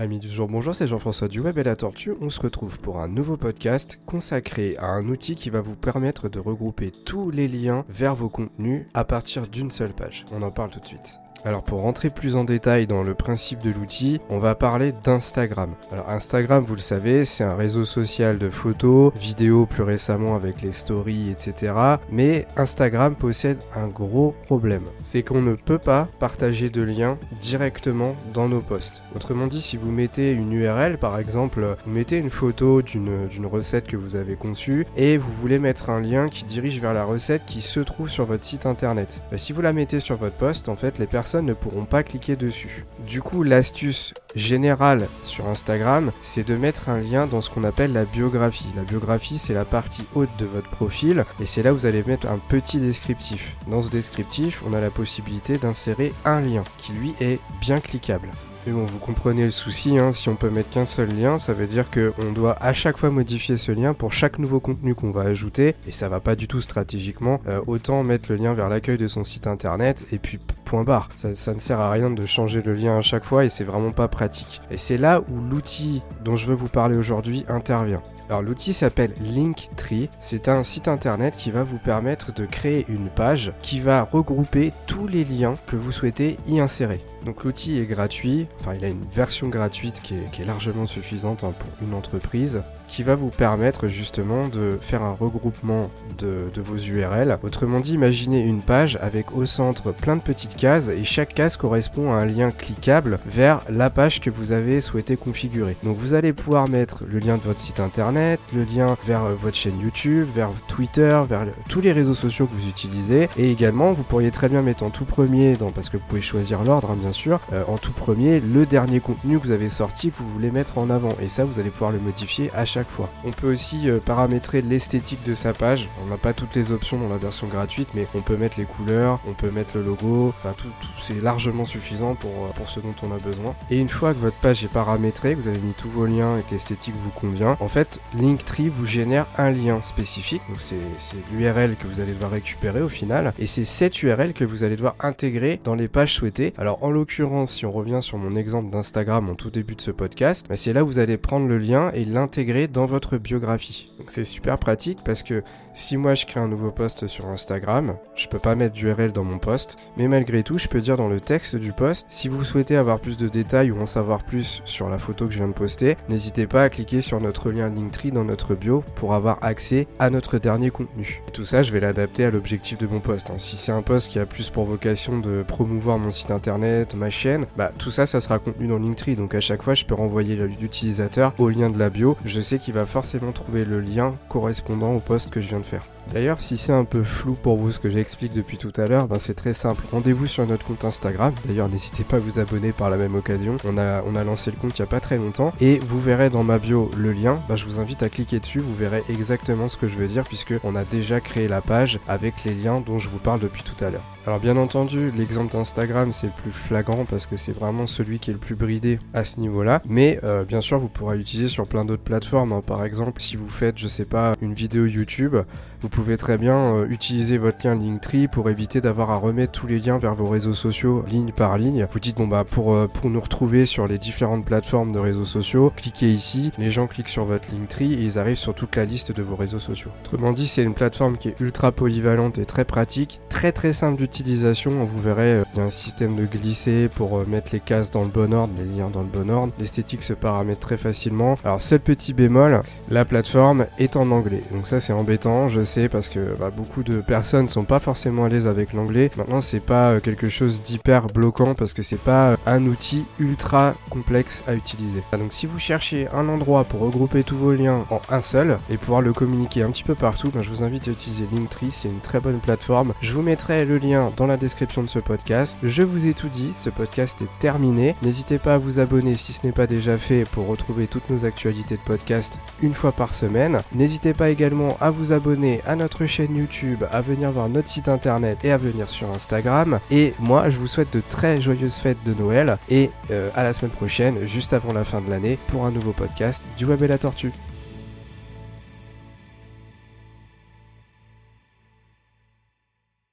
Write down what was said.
Amis du jour, bonjour, c'est Jean-François du Web et la Tortue. On se retrouve pour un nouveau podcast consacré à un outil qui va vous permettre de regrouper tous les liens vers vos contenus à partir d'une seule page. On en parle tout de suite. Alors pour rentrer plus en détail dans le principe de l'outil, on va parler d'Instagram. Alors Instagram, vous le savez, c'est un réseau social de photos, vidéos plus récemment avec les stories, etc. Mais Instagram possède un gros problème. C'est qu'on ne peut pas partager de liens directement dans nos posts. Autrement dit, si vous mettez une URL, par exemple, vous mettez une photo d'une recette que vous avez conçue et vous voulez mettre un lien qui dirige vers la recette qui se trouve sur votre site internet. Bah, si vous la mettez sur votre post, en fait, les personnes ne pourront pas cliquer dessus. Du coup, l'astuce générale sur Instagram, c'est de mettre un lien dans ce qu'on appelle la biographie. La biographie, c'est la partie haute de votre profil et c'est là où vous allez mettre un petit descriptif. Dans ce descriptif, on a la possibilité d'insérer un lien qui lui est bien cliquable. Mais bon, vous comprenez le souci, hein, si on peut mettre qu'un seul lien, ça veut dire qu'on doit à chaque fois modifier ce lien pour chaque nouveau contenu qu'on va ajouter, et ça va pas du tout stratégiquement. Euh, autant mettre le lien vers l'accueil de son site internet, et puis point barre. Ça, ça, ne sert à rien de changer le lien à chaque fois, et c'est vraiment pas pratique. Et c'est là où l'outil dont je veux vous parler aujourd'hui intervient. Alors l'outil s'appelle Linktree. C'est un site internet qui va vous permettre de créer une page qui va regrouper tous les liens que vous souhaitez y insérer. Donc l'outil est gratuit, enfin il a une version gratuite qui est, largement suffisante hein, pour une entreprise, qui va vous permettre justement de faire un regroupement de, vos URL. Autrement dit, imaginez une page avec au centre plein de petites cases et chaque case correspond à un lien cliquable vers la page que vous avez souhaité configurer. Donc vous allez pouvoir mettre le lien de votre site internet, le lien vers votre chaîne YouTube, vers Twitter, vers tous les réseaux sociaux que vous utilisez et également vous pourriez très bien mettre en tout premier, dans, parce que vous pouvez choisir l'ordre hein, bien sûr, euh, en tout premier le dernier contenu que vous avez sorti que vous voulez mettre en avant et ça vous allez pouvoir le modifier à chaque fois. On peut aussi euh, paramétrer l'esthétique de sa page. On n'a pas toutes les options dans la version gratuite, mais on peut mettre les couleurs, on peut mettre le logo, enfin tout, c'est largement suffisant pour, euh, pour ce dont on a besoin. Et une fois que votre page est paramétrée, que vous avez mis tous vos liens et que l'esthétique vous convient, en fait Linktree vous génère un lien spécifique. Donc c'est l'URL que vous allez devoir récupérer au final, et c'est cette URL que vous allez devoir intégrer dans les pages souhaitées. Alors en l'occurrence, si on revient sur mon exemple d'Instagram en tout début de ce podcast, bah, c'est là où vous allez prendre le lien et l'intégrer dans votre biographie. Donc c'est super pratique parce que si moi je crée un nouveau post sur Instagram, je peux pas mettre d'URL dans mon post, mais malgré tout, je peux dire dans le texte du post, si vous souhaitez avoir plus de détails ou en savoir plus sur la photo que je viens de poster, n'hésitez pas à cliquer sur notre lien Linktree dans notre bio pour avoir accès à notre dernier contenu. Tout ça, je vais l'adapter à l'objectif de mon post. Hein. Si c'est un post qui a plus pour vocation de promouvoir mon site internet, ma chaîne, bah tout ça, ça sera contenu dans Linktree. Donc à chaque fois, je peux renvoyer l'utilisateur au lien de la bio. Je sais qu'il va forcément trouver le lien correspondant au post que je viens de faire. D'ailleurs, si c'est un peu flou pour vous ce que j'explique depuis tout à l'heure, ben c'est très simple. Rendez-vous sur notre compte Instagram. D'ailleurs, n'hésitez pas à vous abonner par la même occasion. On a, lancé le compte il n'y a pas très longtemps. Et vous verrez dans ma bio le lien. Ben, je vous invite à cliquer dessus. Vous verrez exactement ce que je veux dire puisque on a déjà créé la page avec les liens dont je vous parle depuis tout à l'heure. Alors bien entendu, l'exemple d'Instagram c'est le plus flagrant parce que c'est vraiment celui qui est le plus bridé à ce niveau-là. Mais euh, bien sûr, vous pourrez l'utiliser sur plein d'autres plateformes. Hein. Par exemple, si vous faites, je sais pas, une vidéo YouTube, vous pouvez très bien euh, utiliser votre lien Linktree pour éviter d'avoir à remettre tous les liens vers vos réseaux sociaux ligne par ligne. Vous dites bon bah pour, euh, pour nous retrouver sur les différentes plateformes de réseaux sociaux, cliquez ici, les gens cliquent sur votre Linktree et ils arrivent sur toute la liste de vos réseaux sociaux. Autrement dit, c'est une plateforme qui est ultra polyvalente et très pratique, très très simple Vous verrez, euh, il y a un système de glisser pour mettre les cases dans le bon ordre, les liens dans le bon ordre. L'esthétique se paramètre très facilement. Alors seul petit bémol, la plateforme est en anglais. Donc ça c'est embêtant, je sais parce que bah, beaucoup de personnes sont pas forcément à l'aise avec l'anglais. Maintenant, c'est pas euh, quelque chose d'hyper bloquant parce que c'est pas euh, un outil ultra complexe à utiliser. Ah, donc, si vous cherchez un endroit pour regrouper tous vos liens en un seul et pouvoir le communiquer un petit peu partout, ben, je vous invite à utiliser Linktree. C'est une très bonne plateforme. Je vous mettrai le dans la description de ce podcast. Je vous ai tout dit. Ce podcast est terminé. N'hésitez pas à vous abonner si ce n'est pas déjà fait pour retrouver toutes nos actualités de podcast une fois par semaine. N'hésitez pas également à vous abonner à notre chaîne YouTube, à venir voir notre site internet et à venir sur Instagram. Et moi, je vous souhaite de très joyeuses fêtes de Noël et euh, à la semaine prochaine, juste avant la fin de l'année, pour un nouveau podcast du Web et la Tortue.